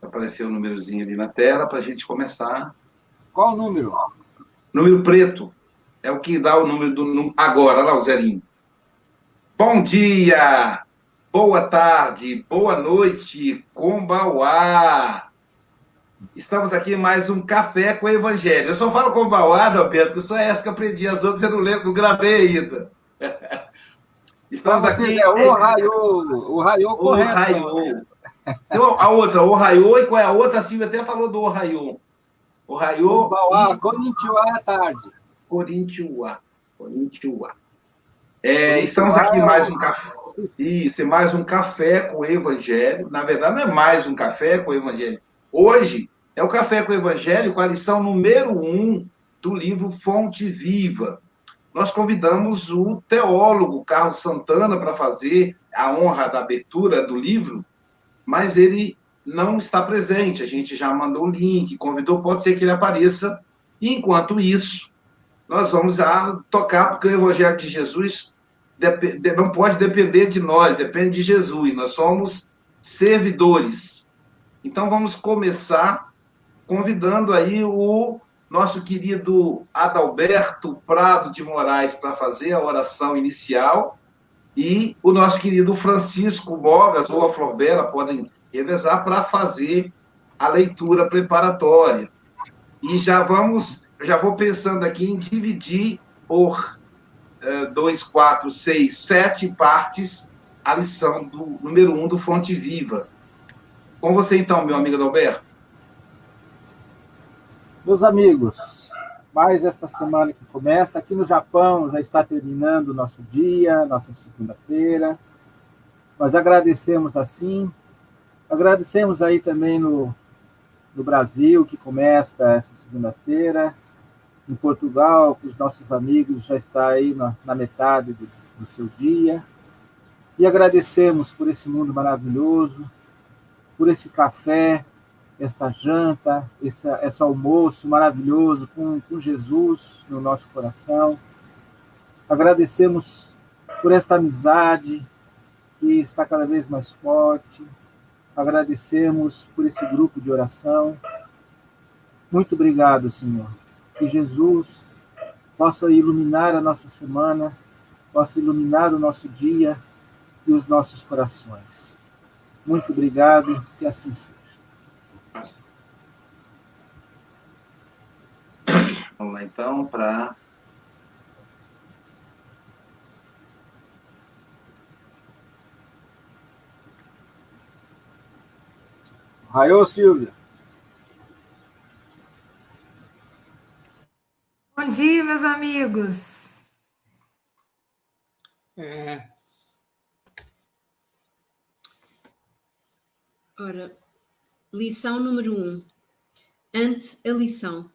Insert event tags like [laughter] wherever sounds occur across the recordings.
Apareceu o um númerozinho ali na tela para a gente começar. Qual o número? Número preto. É o que dá o número do. Agora, lá o zerinho. Bom dia! Boa tarde, boa noite, Combauá! Estamos aqui em mais um Café com o Evangelho. Eu só falo Combauá, Alberto, que só é essa que aprendi, as outras eu não lembro, não gravei ainda. [laughs] Estamos aqui. É o Raiô, o Raiô correto. O Raiô. a outra, o Raiô, e qual é a outra? A Silvia até falou do Raiô. O. Combauá, e... Corinthians à tarde. Corinthians. Corinthians. É, estamos aqui mais um café. Isso, é mais um café com o Evangelho. Na verdade, não é mais um café com o Evangelho. Hoje é o Café com o Evangelho com a lição número um do livro Fonte Viva. Nós convidamos o teólogo Carlos Santana para fazer a honra da abertura do livro, mas ele não está presente. A gente já mandou o link, convidou, pode ser que ele apareça. Enquanto isso, nós vamos a tocar, porque o Evangelho de Jesus não pode depender de nós, depende de Jesus. Nós somos servidores. Então vamos começar convidando aí o nosso querido Adalberto Prado de Moraes para fazer a oração inicial e o nosso querido Francisco Bogas ou a Florbela podem revezar para fazer a leitura preparatória. E já vamos, já vou pensando aqui em dividir por uh, dois, quatro, seis, sete partes a lição do número um do Fonte Viva. Com você então, meu amigo Adalberto. Meus amigos, mais esta semana que começa, aqui no Japão já está terminando o nosso dia, nossa segunda-feira. Nós agradecemos assim, agradecemos aí também no, no Brasil, que começa essa segunda-feira, em Portugal, que os nossos amigos já está aí na, na metade do, do seu dia. E agradecemos por esse mundo maravilhoso, por esse café, esta janta, esse, esse almoço maravilhoso com, com Jesus no nosso coração. Agradecemos por esta amizade que está cada vez mais forte. Agradecemos por esse grupo de oração. Muito obrigado, Senhor que Jesus possa iluminar a nossa semana, possa iluminar o nosso dia e os nossos corações. Muito obrigado, que assim seja. Vamos lá então para Raio Silvia. Bom dia, meus amigos. É... Ora, lição número 1. Um. Ante a lição.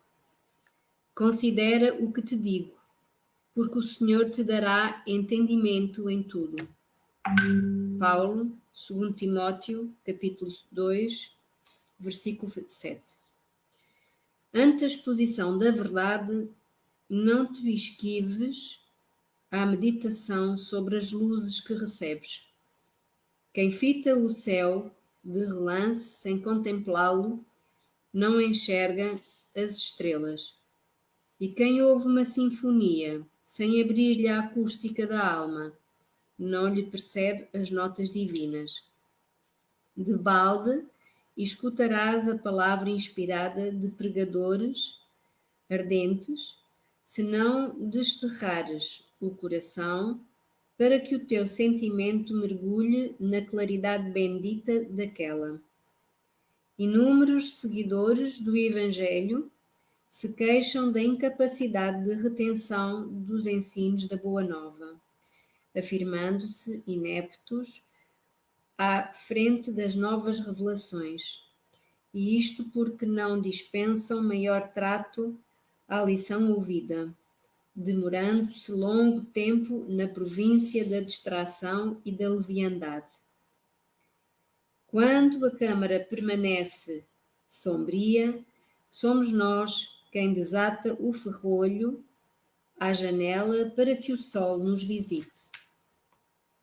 Considera o que te digo, porque o Senhor te dará entendimento em tudo. Paulo, 2 Timóteo, capítulo 2, versículo 7. Ante a exposição da verdade, não te esquives à meditação sobre as luzes que recebes. Quem fita o céu de relance sem contemplá-lo, não enxerga as estrelas. E quem ouve uma sinfonia sem abrir-lhe a acústica da alma, não lhe percebe as notas divinas. De balde, escutarás a palavra inspirada de pregadores ardentes se não descerrares o coração para que o teu sentimento mergulhe na claridade bendita daquela. Inúmeros seguidores do Evangelho se queixam da incapacidade de retenção dos ensinos da Boa Nova, afirmando-se ineptos à frente das novas revelações, e isto porque não dispensam maior trato à lição ouvida, demorando-se longo tempo na província da distração e da leviandade. Quando a câmara permanece sombria, somos nós quem desata o ferrolho à janela para que o sol nos visite.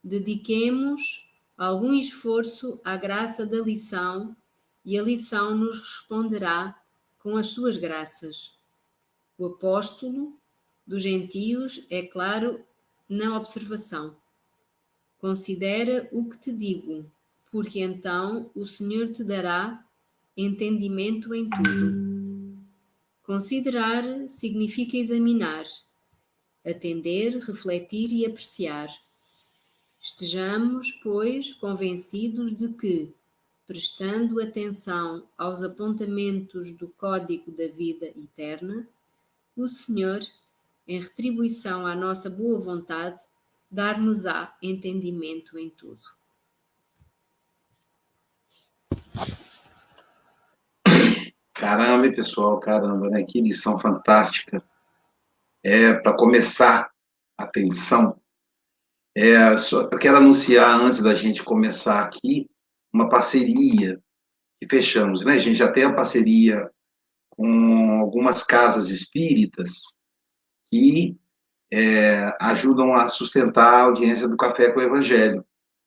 Dediquemos algum esforço à graça da lição e a lição nos responderá com as suas graças. O apóstolo dos gentios é claro na observação. Considera o que te digo, porque então o Senhor te dará entendimento em tudo. Considerar significa examinar, atender, refletir e apreciar. Estejamos, pois, convencidos de que, prestando atenção aos apontamentos do Código da Vida Eterna, o Senhor, em retribuição à nossa boa vontade, dar-nos-á entendimento em tudo. Caramba, pessoal, caramba, né? Que lição fantástica. É, para começar, atenção. É, só, eu quero anunciar, antes da gente começar aqui, uma parceria que fechamos, né? A gente já tem a parceria com algumas casas espíritas que é, ajudam a sustentar a audiência do Café com o Evangelho.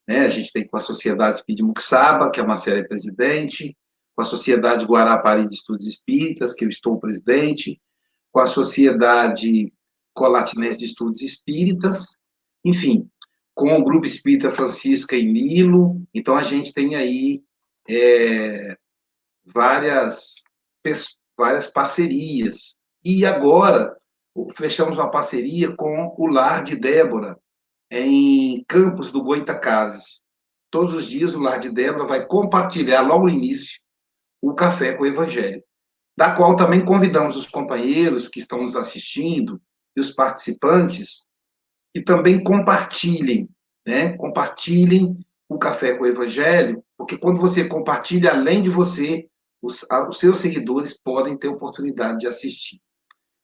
Né? A gente tem com a Sociedade Espírita que a Marcela é presidente, com a Sociedade Guarapari de Estudos Espíritas, que eu estou presidente, com a Sociedade Colatinense de Estudos Espíritas, enfim, com o Grupo Espírita Francisca e Nilo. Então, a gente tem aí é, várias, várias parcerias. E agora, fechamos uma parceria com o Lar de Débora, em Campos do Goitacazes. Todos os dias o Lar de Débora vai compartilhar, logo no início, o Café com o Evangelho, da qual também convidamos os companheiros que estão nos assistindo e os participantes que também compartilhem, né? Compartilhem o Café com o Evangelho, porque quando você compartilha, além de você, os, os seus seguidores podem ter oportunidade de assistir.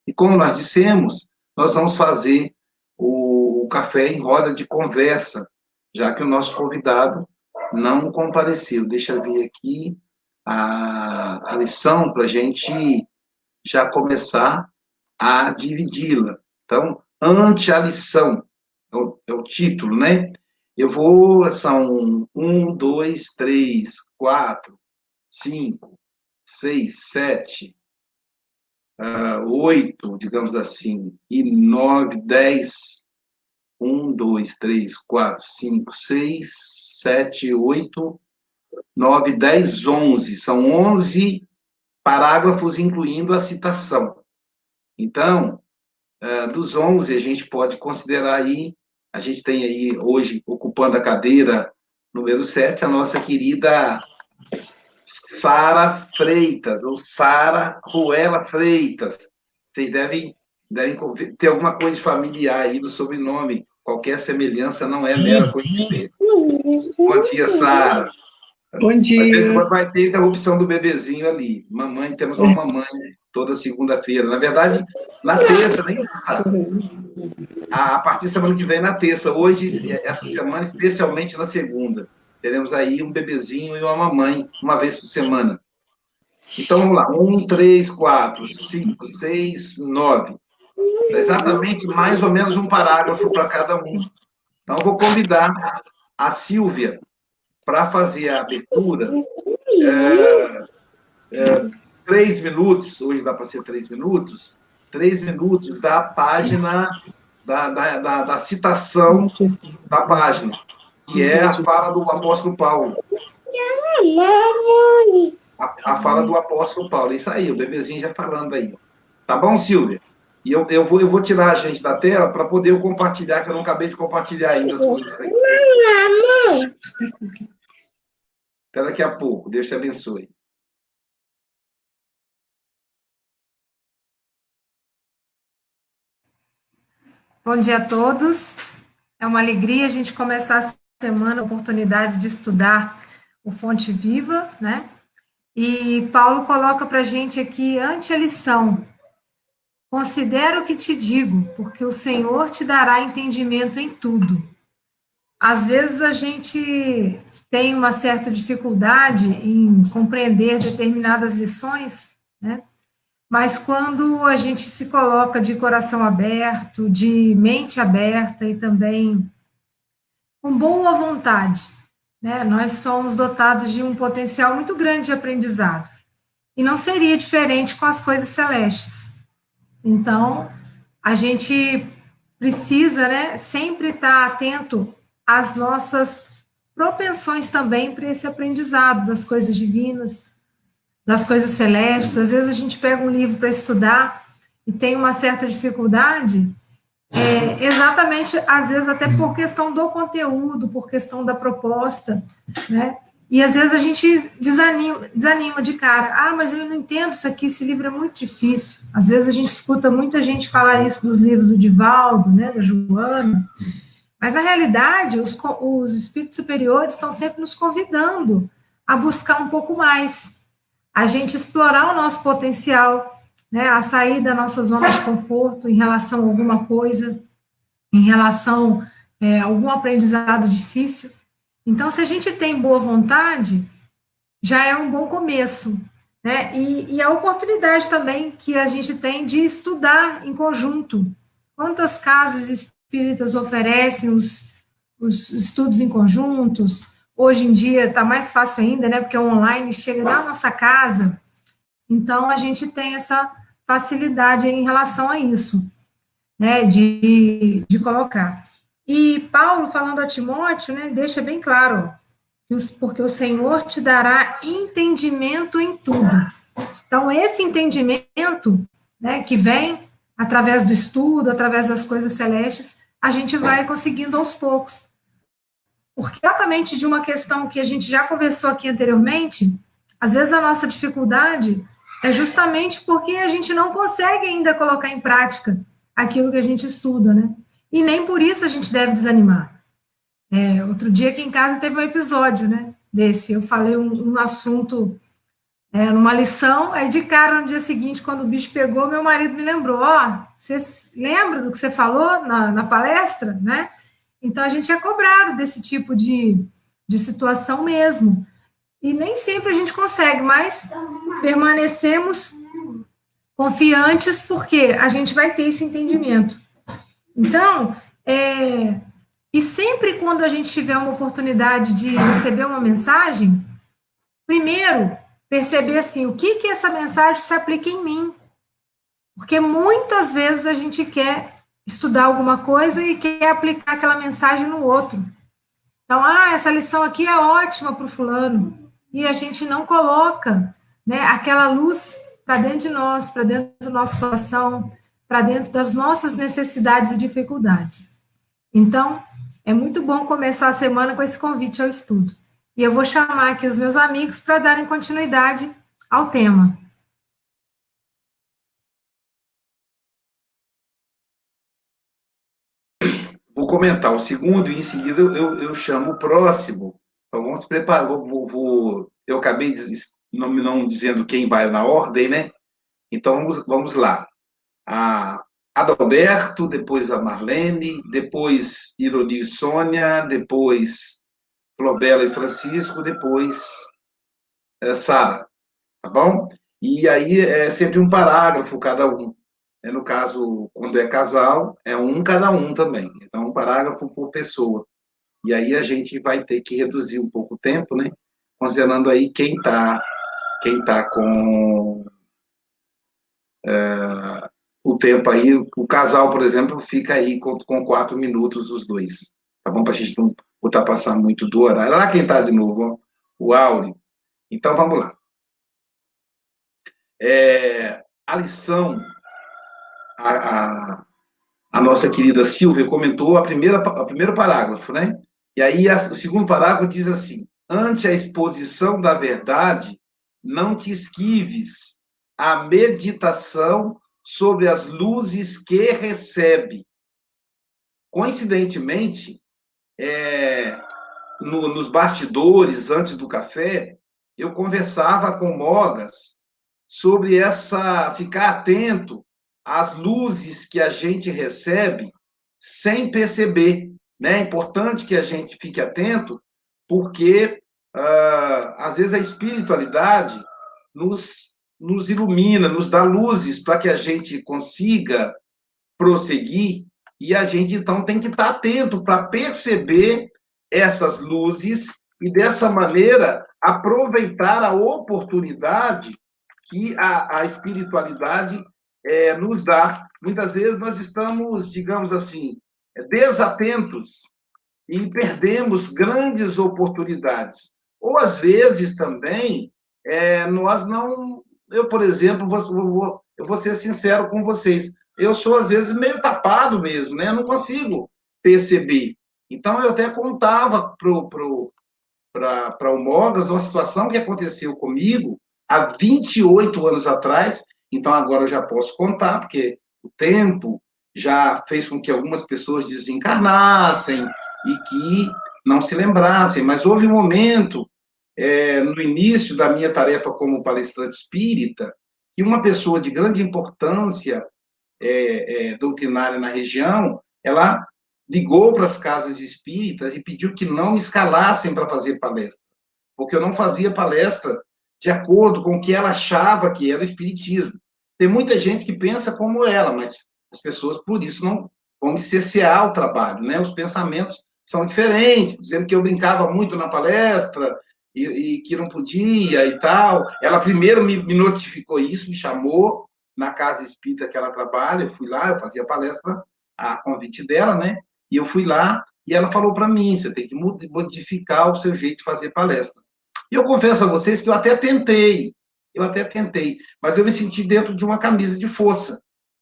E como nós dissemos, nós vamos fazer o, o café em roda de conversa, já que o nosso convidado não compareceu. Deixa eu ver aqui a, a lição para a gente já começar a dividi-la. Então, ante a lição, é o, é o, título, né? Eu vou, são um, dois, três, quatro, cinco, seis, sete, uh, oito, digamos assim, e nove, dez, um, dois, três, quatro, cinco, seis, sete, oito, nove, dez, onze. São onze parágrafos, incluindo a citação. Então, uh, dos onze, a gente pode considerar aí, a gente tem aí hoje ocupando a cadeira número sete, a nossa querida Sara Freitas, ou Sara Ruela Freitas. Vocês devem, devem ter alguma coisa familiar aí no sobrenome. Qualquer semelhança não é mera coincidência. Bom dia, Sara. Bom dia. Às vezes vai ter interrupção do bebezinho ali. Mamãe, temos uma mamãe toda segunda-feira. Na verdade, na terça, nem a partir da semana que vem, na terça. Hoje, essa semana, especialmente na segunda. Teremos aí um bebezinho e uma mamãe, uma vez por semana. Então, vamos lá. Um, três, quatro, cinco, seis, nove. Exatamente mais ou menos um parágrafo para cada um. Então, vou convidar a Silvia para fazer a abertura. É, é, três minutos, hoje dá para ser três minutos, três minutos da página, da, da, da, da citação da página que é a fala do apóstolo Paulo. A, a fala do apóstolo Paulo. Isso aí, o bebezinho já falando aí. Tá bom, Silvia? E eu, eu, vou, eu vou tirar a gente da tela para poder eu compartilhar, que eu não acabei de compartilhar ainda as coisas aí. Até daqui a pouco. Deus te abençoe. Bom dia a todos. É uma alegria a gente começar semana a oportunidade de estudar o Fonte Viva, né? E Paulo coloca para a gente aqui, ante a lição, considera o que te digo, porque o Senhor te dará entendimento em tudo. Às vezes a gente tem uma certa dificuldade em compreender determinadas lições, né? Mas quando a gente se coloca de coração aberto, de mente aberta e também com boa vontade, né, nós somos dotados de um potencial muito grande de aprendizado. E não seria diferente com as coisas celestes. Então, a gente precisa né, sempre estar atento às nossas propensões também para esse aprendizado das coisas divinas, das coisas celestes. Às vezes a gente pega um livro para estudar e tem uma certa dificuldade, é, exatamente, às vezes, até por questão do conteúdo, por questão da proposta, né? E às vezes a gente desanima, desanima de cara. Ah, mas eu não entendo isso aqui, esse livro é muito difícil. Às vezes a gente escuta muita gente falar isso dos livros do Divaldo, né, da Joana. Mas na realidade, os, os espíritos superiores estão sempre nos convidando a buscar um pouco mais, a gente explorar o nosso potencial, né, a sair da nossa zona de conforto em relação a alguma coisa, em relação é, a algum aprendizado difícil. Então, se a gente tem boa vontade, já é um bom começo. Né? E, e a oportunidade também que a gente tem de estudar em conjunto. Quantas casas espíritas oferecem os, os estudos em conjuntos? Hoje em dia está mais fácil ainda, né? Porque online chega na nossa casa. Então, a gente tem essa facilidade em relação a isso, né, de, de colocar. E Paulo, falando a Timóteo, né, deixa bem claro, porque o Senhor te dará entendimento em tudo. Então, esse entendimento, né, que vem através do estudo, através das coisas celestes, a gente vai conseguindo aos poucos. Porque exatamente de uma questão que a gente já conversou aqui anteriormente, às vezes a nossa dificuldade é justamente porque a gente não consegue ainda colocar em prática aquilo que a gente estuda, né? E nem por isso a gente deve desanimar. É, outro dia aqui em casa teve um episódio, né? Desse, eu falei um, um assunto é, numa lição, aí de cara no dia seguinte, quando o bicho pegou, meu marido me lembrou: Ó, você lembra do que você falou na, na palestra, né? Então a gente é cobrado desse tipo de, de situação mesmo. E nem sempre a gente consegue, mas permanecemos confiantes porque a gente vai ter esse entendimento. Então, é, e sempre quando a gente tiver uma oportunidade de receber uma mensagem, primeiro perceber assim, o que que essa mensagem se aplica em mim? Porque muitas vezes a gente quer estudar alguma coisa e quer aplicar aquela mensagem no outro. Então, ah, essa lição aqui é ótima para o fulano e a gente não coloca né, aquela luz para dentro de nós, para dentro do nosso coração, para dentro das nossas necessidades e dificuldades. Então, é muito bom começar a semana com esse convite ao estudo. E eu vou chamar aqui os meus amigos para darem continuidade ao tema. Vou comentar o segundo e em seguida eu, eu chamo o próximo então vamos preparar. Vou, vou, vou, eu acabei não, não dizendo quem vai na ordem, né? Então vamos, vamos lá. A Adalberto, depois a Marlene, depois Ironi e Sônia, depois Flobela e Francisco, depois é, Sara. Tá bom? E aí é sempre um parágrafo cada um. É, no caso, quando é casal, é um cada um também. Então, um parágrafo por pessoa. E aí a gente vai ter que reduzir um pouco o tempo, né? Considerando aí quem está quem tá com é, o tempo aí, o casal, por exemplo, fica aí com, com quatro minutos os dois. Tá bom? Para a gente não ultrapassar muito do horário. Lá quem está de novo, o Áureo. Então vamos lá. É, a lição, a, a, a, nossa querida Silvia comentou a primeira, o primeiro parágrafo, né? E aí o segundo parágrafo diz assim: ante a exposição da verdade, não te esquives a meditação sobre as luzes que recebe. Coincidentemente, é, no, nos bastidores, antes do café, eu conversava com Mogas sobre essa ficar atento às luzes que a gente recebe sem perceber. Né? É importante que a gente fique atento, porque uh, às vezes a espiritualidade nos, nos ilumina, nos dá luzes para que a gente consiga prosseguir, e a gente então tem que estar atento para perceber essas luzes e dessa maneira aproveitar a oportunidade que a, a espiritualidade é, nos dá. Muitas vezes nós estamos, digamos assim, desatentos e perdemos grandes oportunidades. Ou às vezes também é, nós não. Eu, por exemplo, vou, vou, eu vou ser sincero com vocês. Eu sou, às vezes, meio tapado mesmo, né? Eu não consigo perceber. Então, eu até contava para o Mogas uma situação que aconteceu comigo há 28 anos atrás. Então, agora eu já posso contar, porque o tempo já fez com que algumas pessoas desencarnassem e que não se lembrassem. Mas houve um momento, é, no início da minha tarefa como palestrante espírita, que uma pessoa de grande importância é, é, doutrinária na região, ela ligou para as casas espíritas e pediu que não me escalassem para fazer palestra, porque eu não fazia palestra de acordo com o que ela achava que era o espiritismo. Tem muita gente que pensa como ela, mas as pessoas, por isso, não vão me o trabalho, né? Os pensamentos são diferentes, dizendo que eu brincava muito na palestra e, e que não podia e tal. Ela primeiro me, me notificou isso, me chamou na casa espírita que ela trabalha, eu fui lá, eu fazia palestra a convite dela, né? E eu fui lá e ela falou para mim: você tem que modificar o seu jeito de fazer palestra. E eu confesso a vocês que eu até tentei, eu até tentei, mas eu me senti dentro de uma camisa de força.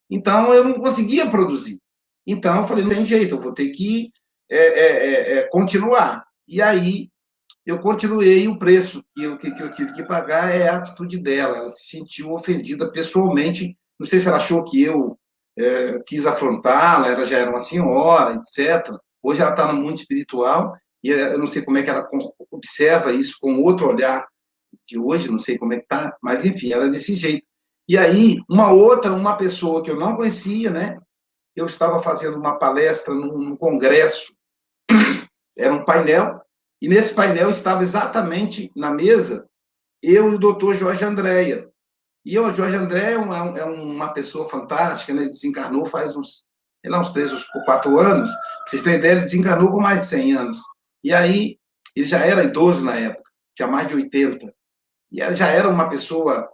Então eu não conseguia produzir. Então eu falei: não tem jeito, eu vou ter que é, é, é, é continuar. E aí eu continuei o preço que eu, que, que eu tive que pagar é a atitude dela. Ela se sentiu ofendida pessoalmente. Não sei se ela achou que eu é, quis afrontá-la, ela já era uma senhora, etc. Hoje ela está no mundo espiritual e eu não sei como é que ela observa isso com outro olhar de hoje, não sei como é que está, mas enfim, ela é desse jeito. E aí, uma outra, uma pessoa que eu não conhecia, né? Eu estava fazendo uma palestra num, num congresso, [clears throat] era um painel, e nesse painel estava exatamente na mesa eu e o doutor Jorge Andréia, e o Jorge André é uma, é uma pessoa fantástica, né? Ele desencarnou faz uns, sei lá, uns três ou quatro anos. Pra vocês terem ideia, ele desencarnou com mais de 100 anos. E aí, ele já era idoso na época, tinha mais de 80. E já era uma pessoa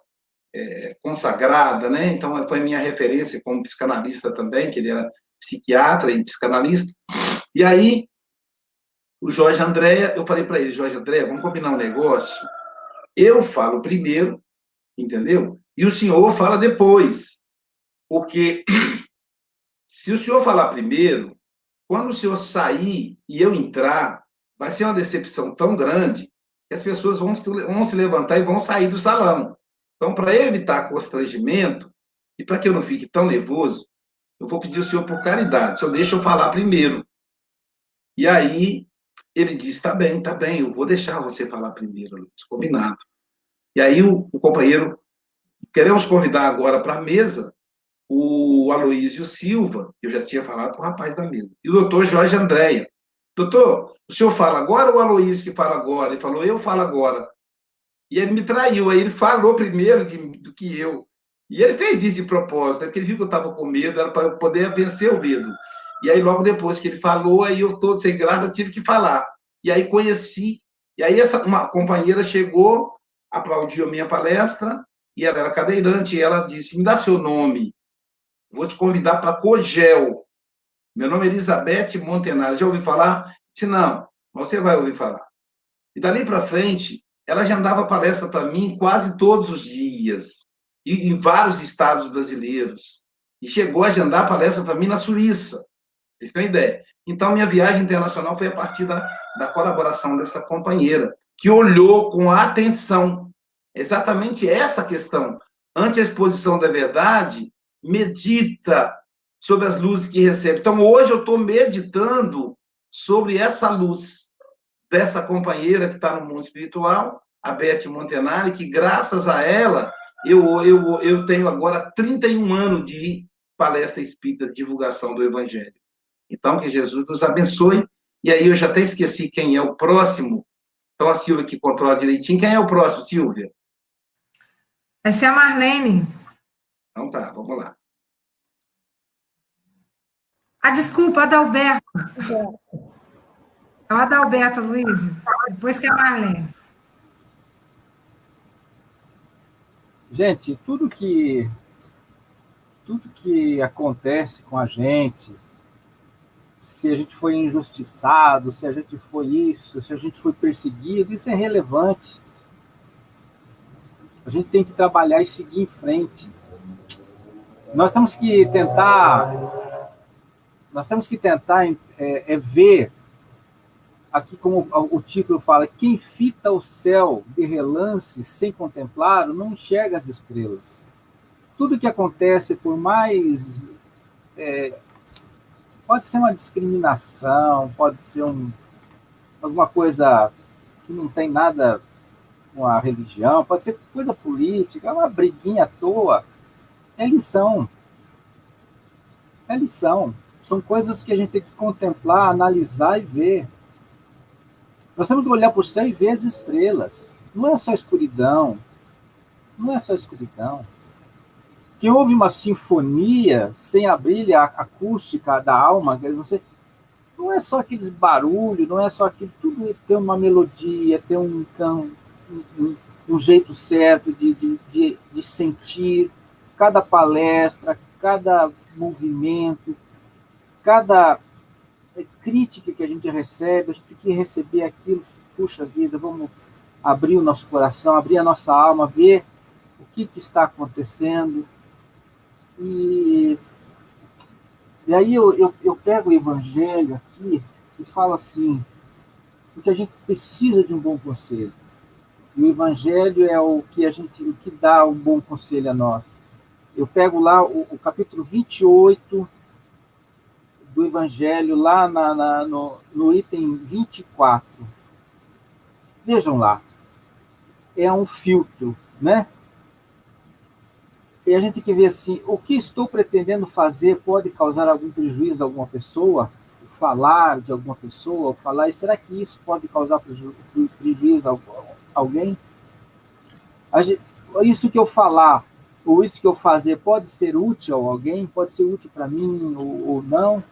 é, consagrada, né? Então, foi minha referência como psicanalista também, que ele era psiquiatra e psicanalista. E aí, o Jorge André, eu falei para ele, Jorge André, vamos combinar um negócio. Eu falo primeiro, entendeu? E o senhor fala depois. Porque [clears throat] se o senhor falar primeiro, quando o senhor sair e eu entrar, vai ser uma decepção tão grande que as pessoas vão se, vão se levantar e vão sair do salão. Então, para evitar constrangimento e para que eu não fique tão nervoso, eu vou pedir o senhor por caridade, o senhor deixa eu falar primeiro. E aí ele disse: tá bem, tá bem, eu vou deixar você falar primeiro, Luiz, combinado. E aí o, o companheiro Queremos convidar agora para a mesa o Aloísio Silva, que eu já tinha falado com o rapaz da mesa, e o doutor Jorge Andréia. Doutor, o senhor fala agora ou o Aloísio que fala agora? Ele falou, eu falo agora. E ele me traiu, aí ele falou primeiro de, do que eu. E ele fez isso de propósito, né? porque ele viu que eu estava com medo, era para eu poder vencer o medo. E aí, logo depois que ele falou, aí eu, todo sem graça, tive que falar. E aí conheci, e aí essa uma companheira chegou, aplaudiu a minha palestra, e ela era cadeirante, e ela disse: Me dá seu nome, vou te convidar para Cogel. Meu nome é Elizabeth Montenaro. Já ouviu falar? Disse: Não, você vai ouvir falar. E dali para frente, ela já dava palestra para mim quase todos os dias, em vários estados brasileiros. E chegou a agendar palestra para mim na Suíça. Vocês têm ideia? Então, minha viagem internacional foi a partir da, da colaboração dessa companheira, que olhou com atenção Exatamente essa questão. Ante a exposição da verdade, medita sobre as luzes que recebe. Então, hoje eu estou meditando sobre essa luz dessa companheira que está no mundo espiritual, a Beth Montenari, que graças a ela eu, eu, eu tenho agora 31 anos de palestra espírita, de divulgação do Evangelho. Então, que Jesus nos abençoe. E aí eu já até esqueci quem é o próximo. Então, a Silvia que controla direitinho. Quem é o próximo, Silvia? Essa é a Marlene. Então tá, vamos lá. Ah, desculpa, Adalberto. É o Adalberto Luiz, depois que a Marlene. Gente, tudo que tudo que acontece com a gente, se a gente foi injustiçado, se a gente foi isso, se a gente foi perseguido, isso é relevante. A gente tem que trabalhar e seguir em frente. Nós temos que tentar, nós temos que tentar é, é ver aqui como o título fala, quem fita o céu de relance sem contemplar não enxerga as estrelas. Tudo que acontece, por mais é, pode ser uma discriminação, pode ser um, alguma coisa que não tem nada com a religião, pode ser coisa política, uma briguinha à toa. É lição. É lição. São coisas que a gente tem que contemplar, analisar e ver. Nós temos que olhar para o céu e ver as estrelas. Não é só escuridão. Não é só escuridão. Que houve uma sinfonia sem a brilha acústica da alma, você não é só aqueles barulhos, não é só aquilo, tudo tem uma melodia, tem um, um, um jeito certo de, de, de, de sentir cada palestra, cada movimento, cada crítica que a gente recebe, a gente tem que receber aquilo, puxa vida, vamos abrir o nosso coração, abrir a nossa alma, ver o que, que está acontecendo. E, e aí eu, eu, eu pego o evangelho aqui e falo assim, porque a gente precisa de um bom conselho. E o evangelho é o que a gente, o que dá um bom conselho a nós. Eu pego lá o, o capítulo 28, do Evangelho, lá na, na, no, no item 24. Vejam lá. É um filtro, né? E a gente tem que ver assim, o que estou pretendendo fazer pode causar algum prejuízo a alguma pessoa? Falar de alguma pessoa, falar, e será que isso pode causar prejuízo a alguém? Isso que eu falar, ou isso que eu fazer, pode ser útil a alguém? Pode ser útil para mim ou, ou não?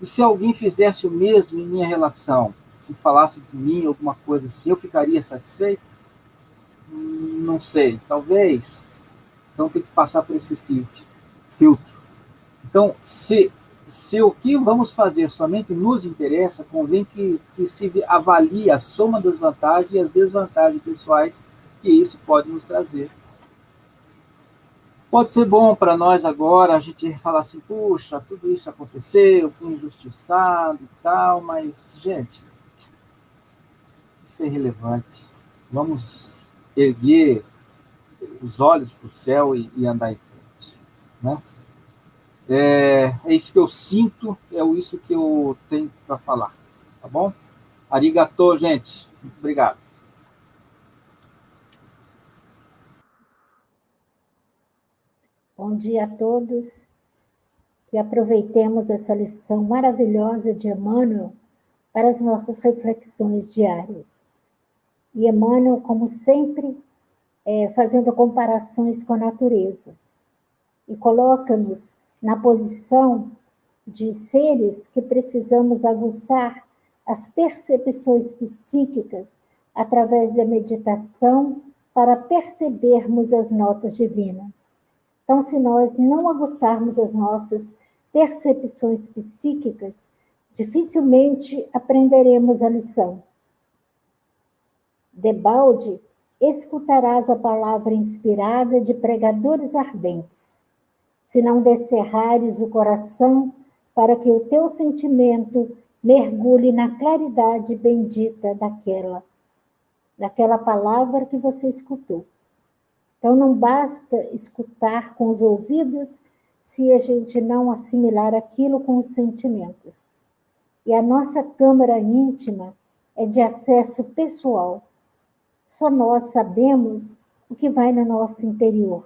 E se alguém fizesse o mesmo em minha relação, se falasse de mim alguma coisa assim, eu ficaria satisfeito? Não sei, talvez. Então tem que passar por esse filtro. Então, se, se o que vamos fazer somente nos interessa, convém que, que se avalie a soma das vantagens e as desvantagens pessoais que isso pode nos trazer. Pode ser bom para nós agora a gente falar assim, puxa, tudo isso aconteceu, eu fui injustiçado e tal, mas, gente, isso é irrelevante. Vamos erguer os olhos para o céu e, e, andar em frente. Né? É, é isso que eu sinto, é isso que eu tenho para falar. Tá bom? Arigato, gente. Muito obrigado. Bom dia a todos. Que aproveitemos essa lição maravilhosa de Emmanuel para as nossas reflexões diárias. E Emmanuel, como sempre, é, fazendo comparações com a natureza. E coloca-nos na posição de seres que precisamos aguçar as percepções psíquicas através da meditação para percebermos as notas divinas. Então, se nós não aguçarmos as nossas percepções psíquicas, dificilmente aprenderemos a lição. Debalde, escutarás a palavra inspirada de pregadores ardentes. Se não descerrares o coração para que o teu sentimento mergulhe na claridade bendita daquela, daquela palavra que você escutou. Então, não basta escutar com os ouvidos se a gente não assimilar aquilo com os sentimentos. E a nossa câmara íntima é de acesso pessoal. Só nós sabemos o que vai no nosso interior.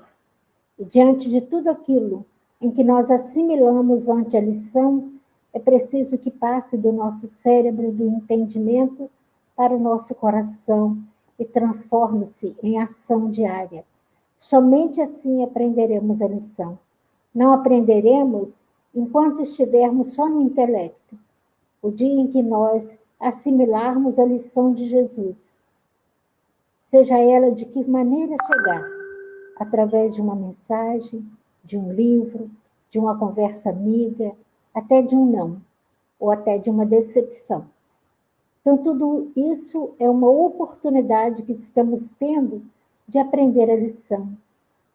E diante de tudo aquilo em que nós assimilamos ante a lição, é preciso que passe do nosso cérebro do entendimento para o nosso coração e transforme-se em ação diária. Somente assim aprenderemos a lição. Não aprenderemos enquanto estivermos só no intelecto. O dia em que nós assimilarmos a lição de Jesus. Seja ela de que maneira chegar, através de uma mensagem, de um livro, de uma conversa amiga, até de um não, ou até de uma decepção. Então, tudo isso é uma oportunidade que estamos tendo de aprender a lição.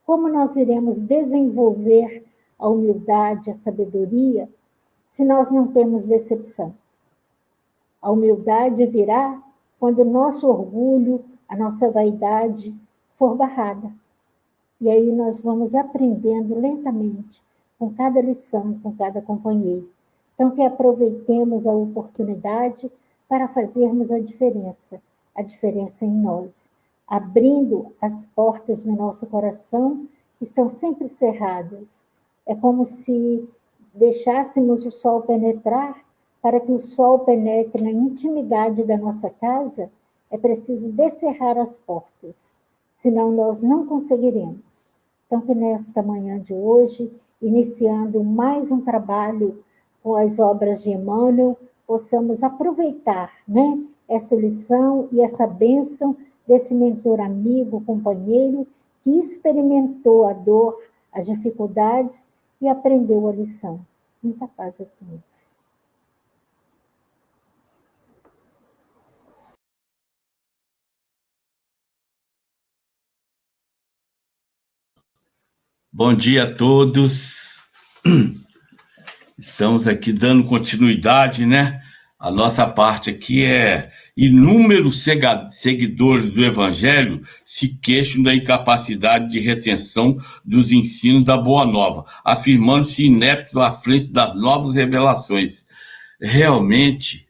Como nós iremos desenvolver a humildade, a sabedoria, se nós não temos decepção? A humildade virá quando o nosso orgulho, a nossa vaidade for barrada. E aí nós vamos aprendendo lentamente, com cada lição, com cada companheiro. Então, que aproveitemos a oportunidade para fazermos a diferença, a diferença em nós, abrindo as portas no nosso coração que estão sempre cerradas. É como se deixássemos o sol penetrar, para que o sol penetre na intimidade da nossa casa, é preciso descerrar as portas, senão nós não conseguiremos. Então, que nesta manhã de hoje, iniciando mais um trabalho com as obras de Emmanuel, possamos aproveitar né, essa lição e essa bênção desse mentor amigo, companheiro, que experimentou a dor, as dificuldades e aprendeu a lição. Muita paz a todos. Bom dia a todos. Estamos aqui dando continuidade, né? A nossa parte aqui é inúmeros seguidores do Evangelho se queixam da incapacidade de retenção dos ensinos da Boa Nova, afirmando-se ineptos à frente das novas revelações. Realmente,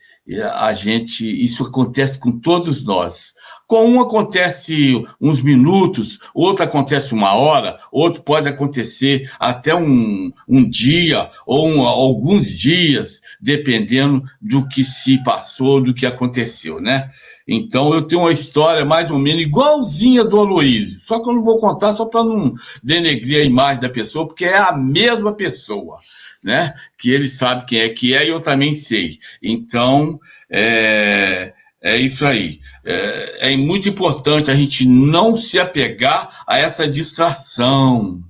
a gente, isso acontece com todos nós. Com um acontece uns minutos, outro acontece uma hora, outro pode acontecer até um, um dia ou um, alguns dias, dependendo do que se passou, do que aconteceu, né? Então eu tenho uma história mais ou menos igualzinha do Aloysio, só que eu não vou contar só para não denegrir a imagem da pessoa, porque é a mesma pessoa, né? Que ele sabe quem é que é e eu também sei. Então, é, é isso aí. É, é muito importante a gente não se apegar a essa distração,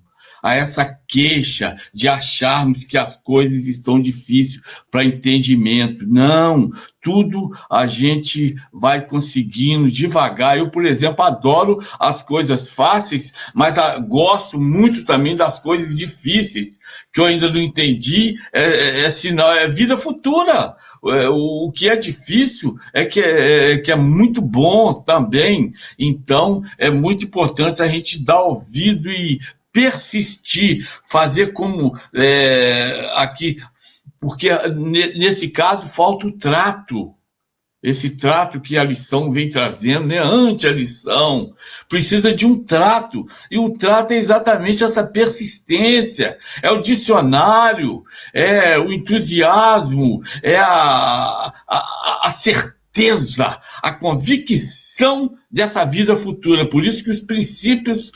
a essa queixa de acharmos que as coisas estão difíceis para entendimento. Não, tudo a gente vai conseguindo devagar. Eu, por exemplo, adoro as coisas fáceis, mas gosto muito também das coisas difíceis, que eu ainda não entendi. É, é, é sinal, é vida futura. É, o que é difícil é que é, é, que é muito bom também. Então, é muito importante a gente dar ouvido e persistir, fazer como é, aqui, porque nesse caso falta o trato esse trato que a lição vem trazendo, né, ante a lição, precisa de um trato, e o trato é exatamente essa persistência, é o dicionário, é o entusiasmo, é a, a, a certeza, a convicção dessa vida futura. Por isso que os princípios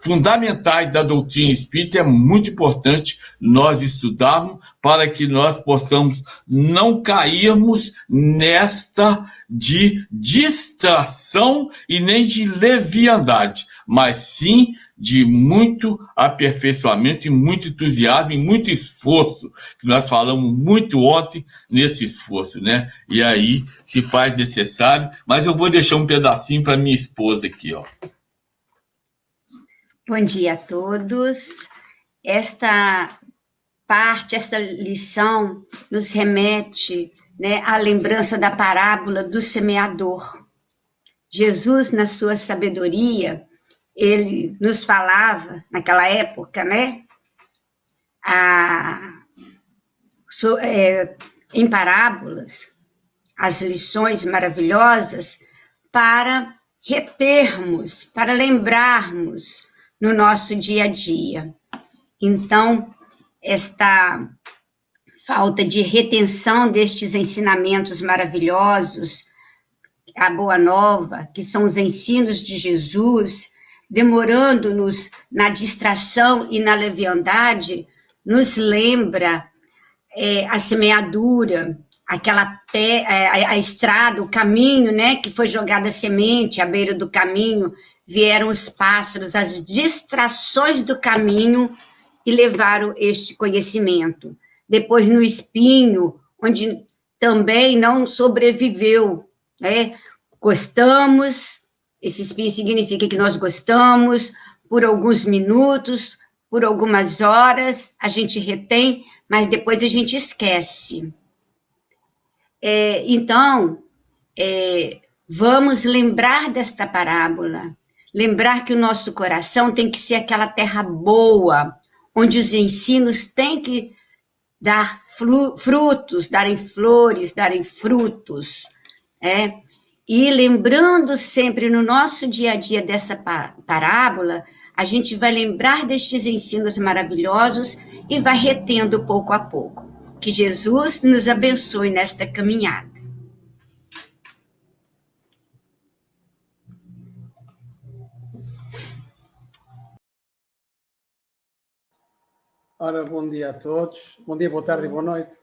fundamentais da doutrina espírita é muito importante nós estudarmos para que nós possamos não cairmos nesta de distração e nem de leviandade, mas sim de muito aperfeiçoamento e muito entusiasmo e muito esforço, que nós falamos muito ontem nesse esforço, né? E aí se faz necessário, mas eu vou deixar um pedacinho para minha esposa aqui, ó. Bom dia a todos. Esta parte, esta lição nos remete né, à lembrança da parábola do semeador. Jesus, na sua sabedoria, ele nos falava, naquela época, né, a, so, é, em parábolas, as lições maravilhosas para retermos, para lembrarmos no nosso dia a dia. Então, esta falta de retenção destes ensinamentos maravilhosos, a boa nova, que são os ensinos de Jesus, demorando-nos na distração e na leviandade, nos lembra é, a semeadura, aquela te, a, a, estrada, o caminho, né, que foi jogada semente à beira do caminho, vieram os pássaros, as distrações do caminho e levaram este conhecimento. Depois no espinho, onde também não sobreviveu, né? Gostamos, esse espinho significa que nós gostamos por alguns minutos, por algumas horas, a gente retém, mas depois a gente esquece. É, então, é, vamos lembrar desta parábola, lembrar que o nosso coração tem que ser aquela terra boa, onde os ensinos têm que dar frutos, darem flores, darem frutos, é? E lembrando sempre no nosso dia a dia dessa parábola, a gente vai lembrar destes ensinos maravilhosos e vai retendo pouco a pouco. Que Jesus nos abençoe nesta caminhada. Ora, bom dia a todos. Bom dia, boa tarde e boa noite.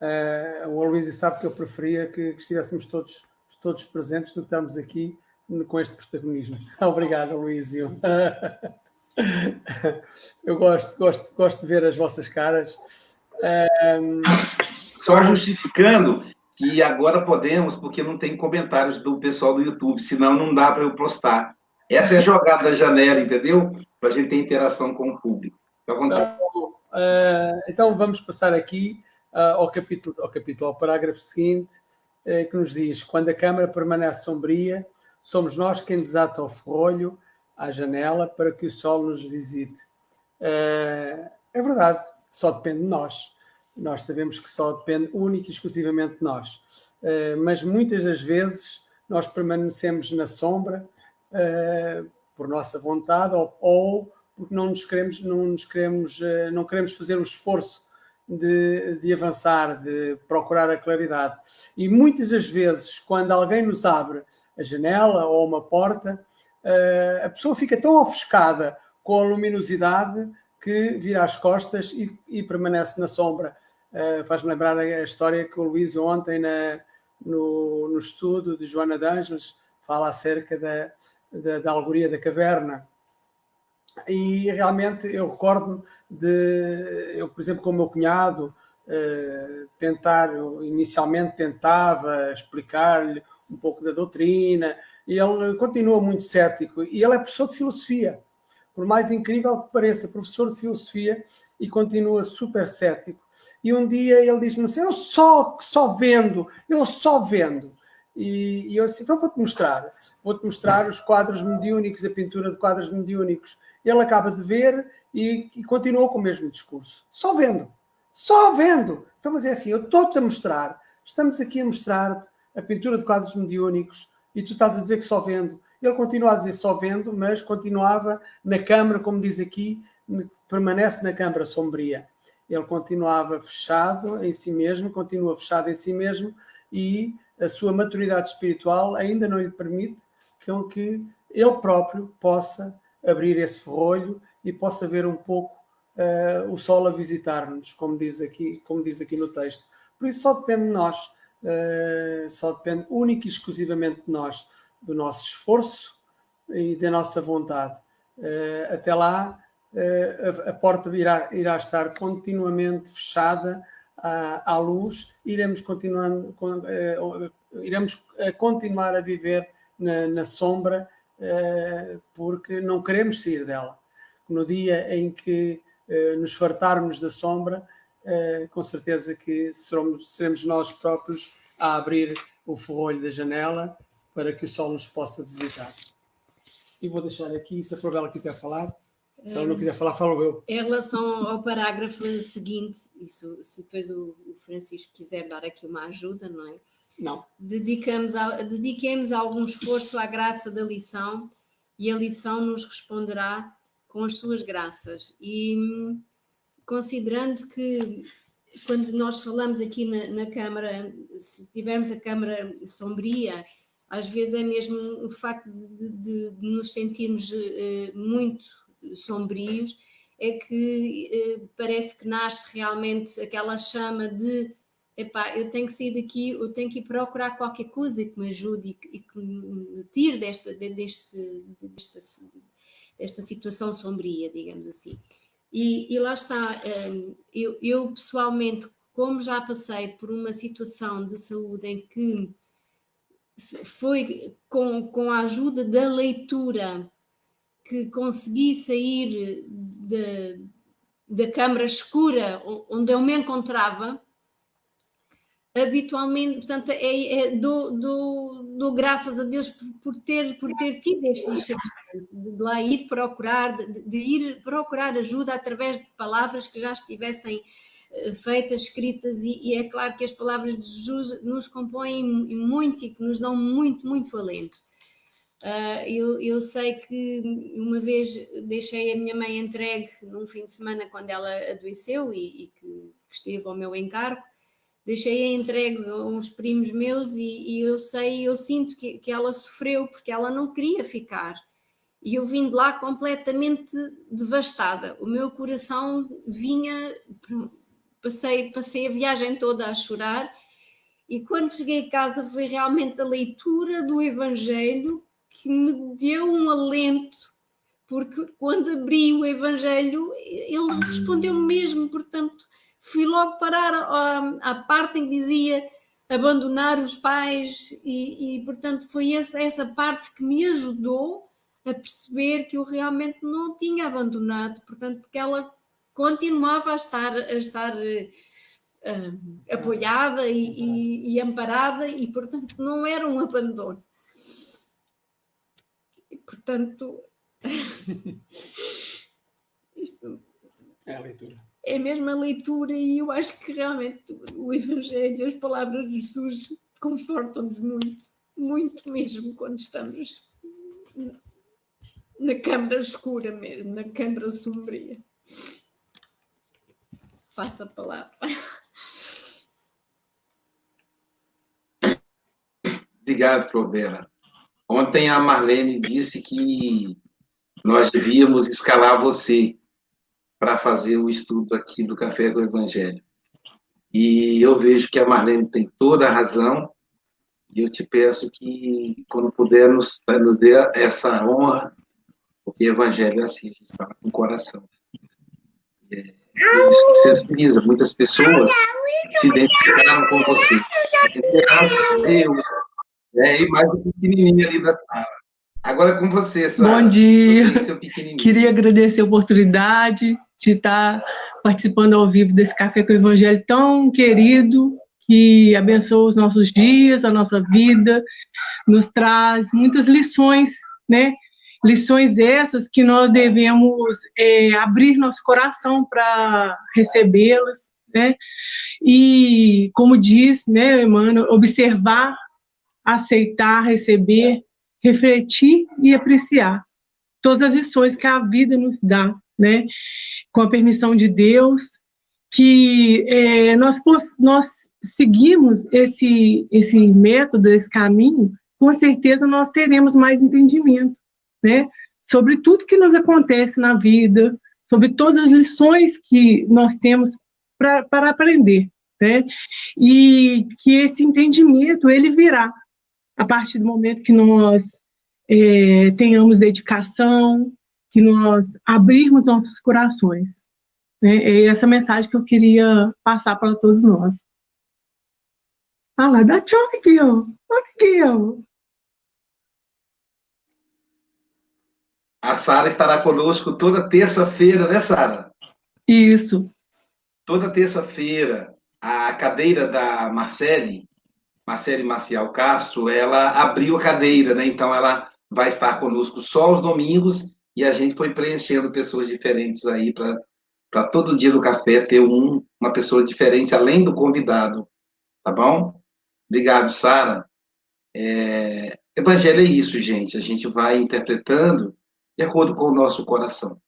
Uh, o Aloysio sabe que eu preferia que, que, estivéssemos todos, todos presentes do que estarmos aqui com este protagonismo. [laughs] Obrigado, Aloysio. [laughs] eu gosto, gosto, gosto de ver as vossas caras. Um... Só justificando que agora podemos, porque não tem comentários do pessoal do YouTube, senão não dá para eu postar. Essa é a jogada da janela, entendeu? Para a gente ter interação com o público. Então, uh, então, vamos passar aqui uh, ao, capítulo, ao capítulo, ao parágrafo seguinte, uh, que nos diz: Quando a câmara permanece sombria, somos nós quem desata o ferrolho à janela para que o sol nos visite. é verdade, só depende de nós. Nós sabemos que só depende única e exclusivamente de nós. mas muitas das vezes nós permanecemos na sombra por nossa vontade ou, ou porque não nos queremos, não nos queremos, eh, não queremos fazer o esforço de, de, avançar, de procurar a claridade. E muitas das vezes, quando alguém nos abre a janela ou uma porta, eh, a pessoa fica tão ofuscada com a luminosidade que vira as costas e, e permanece na sombra. Uh, Faz-me lembrar a história que o Luís ontem na, no, no estudo de Joana de fala acerca da, da, da alegoria da caverna e realmente eu recordo de, eu, por exemplo, com o meu cunhado, uh, tentar, eu inicialmente tentava explicar-lhe um pouco da doutrina, e ele continua muito cético, e ele é professor de filosofia, por mais incrível que pareça, professor de filosofia, e continua super cético. E um dia ele diz-me assim, eu só, só vendo, eu só vendo. E, e eu disse, então vou-te mostrar, vou-te mostrar os quadros mediúnicos, a pintura de quadros mediúnicos, ele acaba de ver e, e continuou com o mesmo discurso. Só vendo. Só vendo. Então, mas é assim, eu estou-te a mostrar, estamos aqui a mostrar-te a pintura de quadros mediúnicos e tu estás a dizer que só vendo. Ele continua a dizer só vendo, mas continuava na câmara, como diz aqui, permanece na câmara sombria. Ele continuava fechado em si mesmo, continua fechado em si mesmo e a sua maturidade espiritual ainda não lhe permite que ele próprio possa abrir esse ferrolho e possa ver um pouco uh, o sol a visitar-nos, como diz aqui, como diz aqui no texto. Por isso só depende de nós, uh, só depende única e exclusivamente de nós, do nosso esforço e da nossa vontade. Uh, até lá, a, a, porta irá, irá estar continuamente fechada à, à luz, iremos continuando, iremos continuar a viver na, na sombra porque não queremos sair dela. No dia em que eh, nos fartarmos da sombra, eh, com certeza que seremos, seremos nós próprios a abrir o forrolho da janela para que o sol nos possa visitar. E vou deixar aqui, se a Florela quiser falar, se ela não quiser falar, falo eu. Em relação ao parágrafo seguinte, isso, se depois o, Francisco quiser dar aqui uma ajuda, não é? Não. Dedicamos a, dediquemos algum esforço à graça da lição e a lição nos responderá com as suas graças. E considerando que quando nós falamos aqui na, na Câmara, se tivermos a Câmara sombria, às vezes é mesmo o facto de, de, de nos sentirmos uh, muito sombrios, é que uh, parece que nasce realmente aquela chama de epá, eu tenho que sair daqui, eu tenho que ir procurar qualquer coisa que me ajude e, e que me tire desta, deste, desta, desta situação sombria, digamos assim. E, e lá está, hum, eu, eu pessoalmente, como já passei por uma situação de saúde em que foi com, com a ajuda da leitura que consegui sair de, da câmara escura onde eu me encontrava, habitualmente, portanto, é, é dou, graças a Deus por, por, ter, por ter tido este de lá ir procurar, de, de, ir procurar ajuda através de palavras que já estivessem eh, feitas, escritas, e, e, é claro que as palavras de Jesus nos compõem muito e que nos dão muito, muito alento. Uh, eu, eu, sei que uma vez deixei a minha mãe entregue num fim de semana quando ela adoeceu e, e que, que, esteve ao meu encargo, deixei-a entregue a uns primos meus e, e eu sei, eu sinto que, que, ela sofreu porque ela não queria ficar. E eu vim de lá completamente devastada. O meu coração vinha, passei, passei a viagem toda a chorar. E quando cheguei a casa foi realmente a leitura do Evangelho que me deu um alento, porque quando abri o Evangelho, ele respondeu-me mesmo, portanto, fui logo parar à, à parte em que dizia abandonar os pais, e, e portanto foi essa, essa parte que me ajudou a perceber que eu realmente não tinha abandonado, portanto, porque ela continuava a estar, a estar uh, apoiada e, e, e, amparada, e portanto não era um abandono. Portanto, [laughs] isto é a leitura. É mesmo a leitura, e eu acho que realmente o Evangelho, as palavras de Jesus confortam-nos muito, muito mesmo quando estamos na câmara escura mesmo, na câmara sombria. Passa a palavra. Obrigado, Flobera. Ontem a Marlene disse que nós devíamos escalar você para fazer o estudo aqui do Café com o Evangelho. E eu vejo que a Marlene tem toda a razão, e eu te peço que, quando puder, nos, nos dê essa honra, porque o Evangelho é assim, a gente fala com o coração. É, isso que sensibiliza. Muitas pessoas se identificaram com você. Eu, é, e mais o pequenininho ali da sala. Agora com você, Sara. Bom dia. Queria agradecer a oportunidade de estar participando ao vivo desse Café com o Evangelho tão querido, que abençoa os nossos dias, a nossa vida, nos traz muitas lições, né? Lições essas que nós devemos é, abrir nosso coração para recebê-las, né? E, como diz, né, Emmanuel, observar aceitar, receber, refletir e apreciar todas as lições que a vida nos dá, né? Com a permissão de Deus, que é, nós, nós seguimos esse, esse método, esse caminho, com certeza nós teremos mais entendimento, né? Sobre tudo que nos acontece na vida, sobre todas as lições que nós temos para aprender, né? E que esse entendimento, ele virá a partir do momento que nós é, tenhamos dedicação, que nós abrirmos nossos corações. Né? É essa mensagem que eu queria passar para todos nós. Ah lá, dá tchau aqui, ó. Olha aqui, ó. A Sara estará conosco toda terça-feira, né, Sara? Isso. Toda terça-feira, a cadeira da Marcele, Marcele Marcial Castro, ela abriu a cadeira, né? Então ela vai estar conosco só aos domingos e a gente foi preenchendo pessoas diferentes aí para todo dia do café ter um, uma pessoa diferente além do convidado, tá bom? Obrigado, Sara. É, evangelho é isso, gente. A gente vai interpretando de acordo com o nosso coração.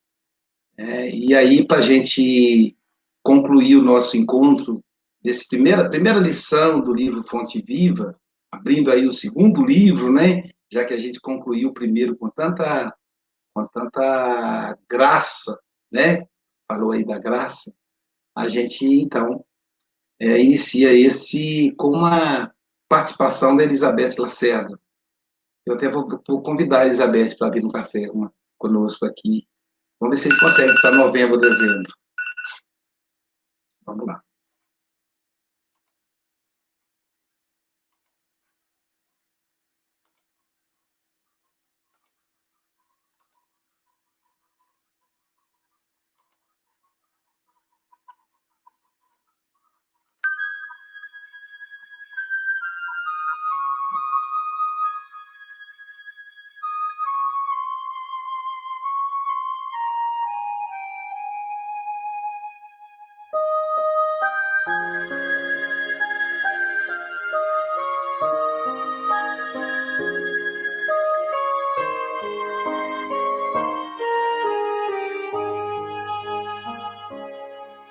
É, e aí, para a gente concluir o nosso encontro desse primeira, primeira lição do livro Fonte Viva, abrindo aí o segundo livro, né? Já que a gente concluiu o primeiro com tanta, com tanta graça, né? Falou aí da graça. A gente, então, é, inicia esse com uma participação da Elizabeth Lacerda. Eu até vou, vou convidar a Elizabeth para vir no café uma, conosco aqui. Vamos ver se ele consegue para novembro, dezembro. Vamos lá.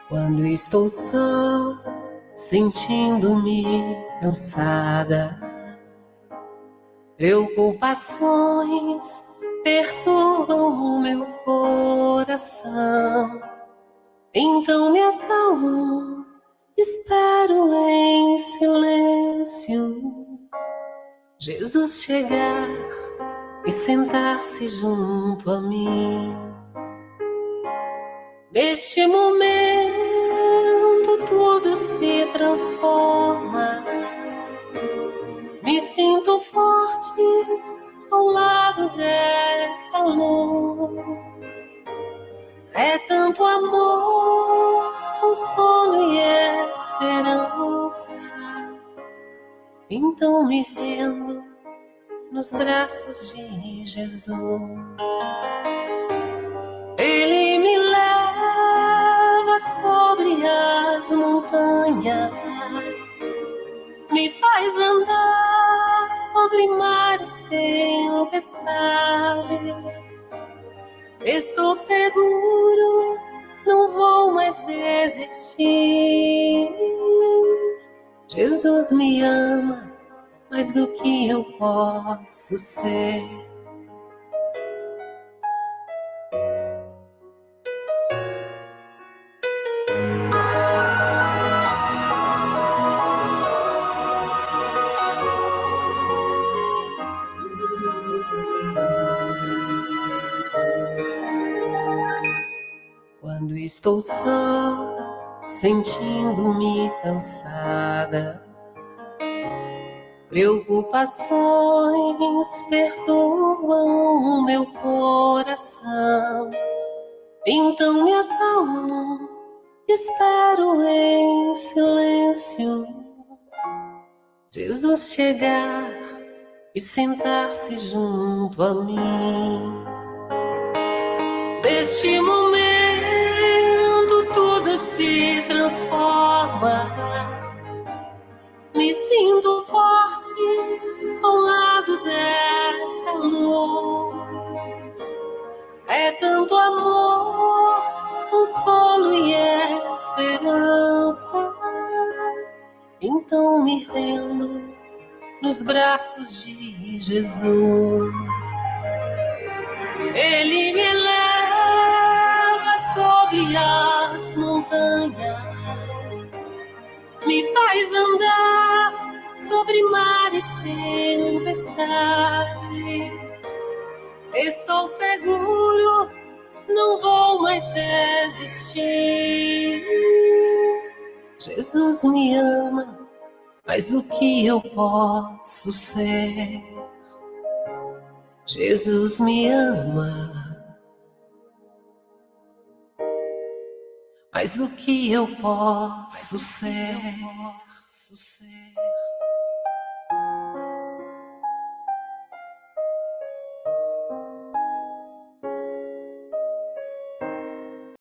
Quando estou só, sentindo-me cansada, preocupações perturbam o meu coração. Então me acalmo, Jesus chegar e sentar-se junto a mim. Neste momento tudo se transforma. Me sinto forte ao lado dessa luz. É tanto amor, consolo e esperança. Então me rendo nos braços de Jesus. Ele me leva sobre as montanhas, me faz andar sobre mares tempestades. Estou seguro, não vou mais desistir. Jesus me ama mais do que eu posso ser. Quando estou só, sentindo-me cansada, preocupações perturbam meu coração. Então me acalmo, espero em silêncio Jesus chegar e sentar-se junto a mim. Neste momento tudo se transforma. Me sinto forte ao lado dessa luz. É tanto amor, consolo e esperança. Então me rendo nos braços de Jesus. Ele me leva sobre as montanhas, me faz andar sobre mares tempestades. Estou seguro, não vou mais desistir. Jesus me ama mais do que eu posso ser. Jesus me ama mais do que eu posso ser.